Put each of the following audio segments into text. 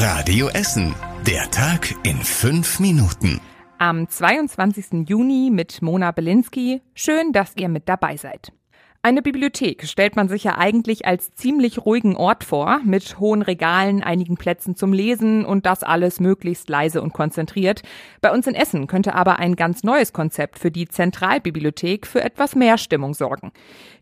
Radio Essen. Der Tag in fünf Minuten. Am 22. Juni mit Mona Belinsky. Schön, dass ihr mit dabei seid. Eine Bibliothek stellt man sich ja eigentlich als ziemlich ruhigen Ort vor, mit hohen Regalen, einigen Plätzen zum Lesen und das alles möglichst leise und konzentriert. Bei uns in Essen könnte aber ein ganz neues Konzept für die Zentralbibliothek für etwas mehr Stimmung sorgen.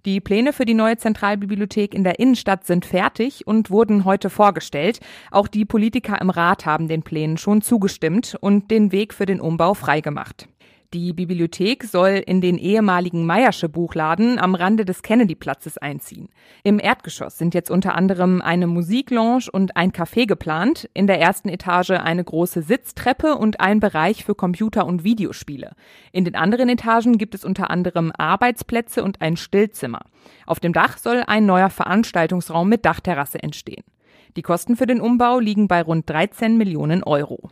Die Pläne für die neue Zentralbibliothek in der Innenstadt sind fertig und wurden heute vorgestellt. Auch die Politiker im Rat haben den Plänen schon zugestimmt und den Weg für den Umbau freigemacht. Die Bibliothek soll in den ehemaligen Meiersche Buchladen am Rande des Kennedy-Platzes einziehen. Im Erdgeschoss sind jetzt unter anderem eine Musiklounge und ein Café geplant, in der ersten Etage eine große Sitztreppe und ein Bereich für Computer- und Videospiele. In den anderen Etagen gibt es unter anderem Arbeitsplätze und ein Stillzimmer. Auf dem Dach soll ein neuer Veranstaltungsraum mit Dachterrasse entstehen. Die Kosten für den Umbau liegen bei rund 13 Millionen Euro.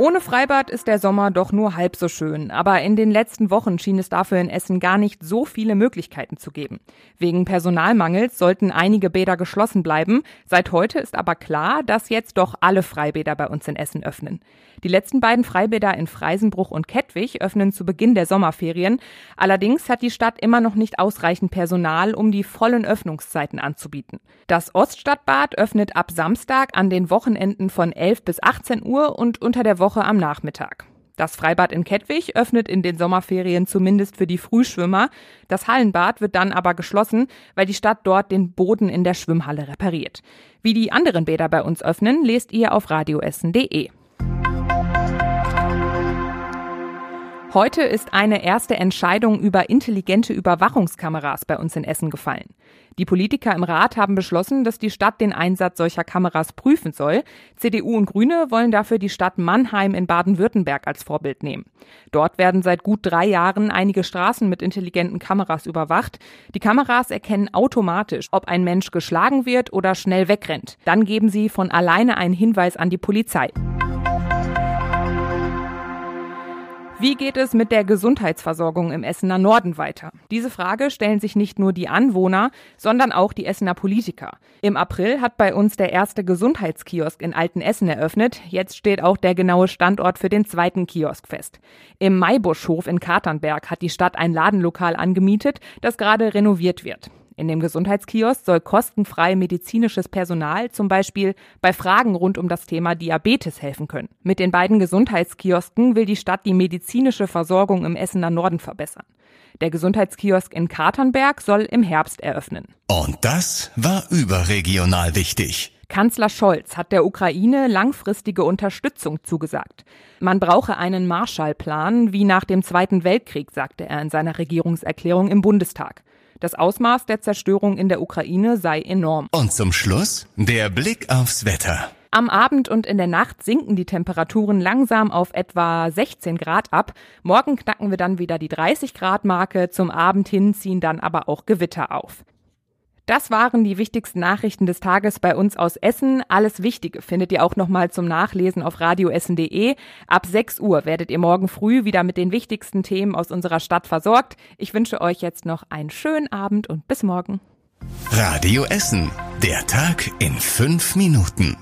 Ohne Freibad ist der Sommer doch nur halb so schön, aber in den letzten Wochen schien es dafür in Essen gar nicht so viele Möglichkeiten zu geben. Wegen Personalmangels sollten einige Bäder geschlossen bleiben. Seit heute ist aber klar, dass jetzt doch alle Freibäder bei uns in Essen öffnen. Die letzten beiden Freibäder in Freisenbruch und Kettwig öffnen zu Beginn der Sommerferien. Allerdings hat die Stadt immer noch nicht ausreichend Personal, um die vollen Öffnungszeiten anzubieten. Das Oststadtbad öffnet ab Samstag an den Wochenenden von 11 bis 18 Uhr und unter der Woche am Nachmittag. Das Freibad in Kettwig öffnet in den Sommerferien zumindest für die Frühschwimmer. Das Hallenbad wird dann aber geschlossen, weil die Stadt dort den Boden in der Schwimmhalle repariert. Wie die anderen Bäder bei uns öffnen, lest ihr auf radioessen.de. Heute ist eine erste Entscheidung über intelligente Überwachungskameras bei uns in Essen gefallen. Die Politiker im Rat haben beschlossen, dass die Stadt den Einsatz solcher Kameras prüfen soll. CDU und Grüne wollen dafür die Stadt Mannheim in Baden-Württemberg als Vorbild nehmen. Dort werden seit gut drei Jahren einige Straßen mit intelligenten Kameras überwacht. Die Kameras erkennen automatisch, ob ein Mensch geschlagen wird oder schnell wegrennt. Dann geben sie von alleine einen Hinweis an die Polizei. Wie geht es mit der Gesundheitsversorgung im Essener Norden weiter? Diese Frage stellen sich nicht nur die Anwohner, sondern auch die Essener Politiker. Im April hat bei uns der erste Gesundheitskiosk in Altenessen eröffnet. Jetzt steht auch der genaue Standort für den zweiten Kiosk fest. Im Maibuschhof in Katernberg hat die Stadt ein Ladenlokal angemietet, das gerade renoviert wird. In dem Gesundheitskiosk soll kostenfrei medizinisches Personal zum Beispiel bei Fragen rund um das Thema Diabetes helfen können. Mit den beiden Gesundheitskiosken will die Stadt die medizinische Versorgung im Essener Norden verbessern. Der Gesundheitskiosk in Katernberg soll im Herbst eröffnen. Und das war überregional wichtig. Kanzler Scholz hat der Ukraine langfristige Unterstützung zugesagt. Man brauche einen Marshallplan wie nach dem Zweiten Weltkrieg, sagte er in seiner Regierungserklärung im Bundestag. Das Ausmaß der Zerstörung in der Ukraine sei enorm. Und zum Schluss der Blick aufs Wetter. Am Abend und in der Nacht sinken die Temperaturen langsam auf etwa 16 Grad ab. Morgen knacken wir dann wieder die 30 Grad Marke. Zum Abend hin ziehen dann aber auch Gewitter auf. Das waren die wichtigsten Nachrichten des Tages bei uns aus Essen. Alles Wichtige findet ihr auch nochmal zum Nachlesen auf radioessen.de. Ab 6 Uhr werdet ihr morgen früh wieder mit den wichtigsten Themen aus unserer Stadt versorgt. Ich wünsche euch jetzt noch einen schönen Abend und bis morgen. Radio Essen. Der Tag in fünf Minuten.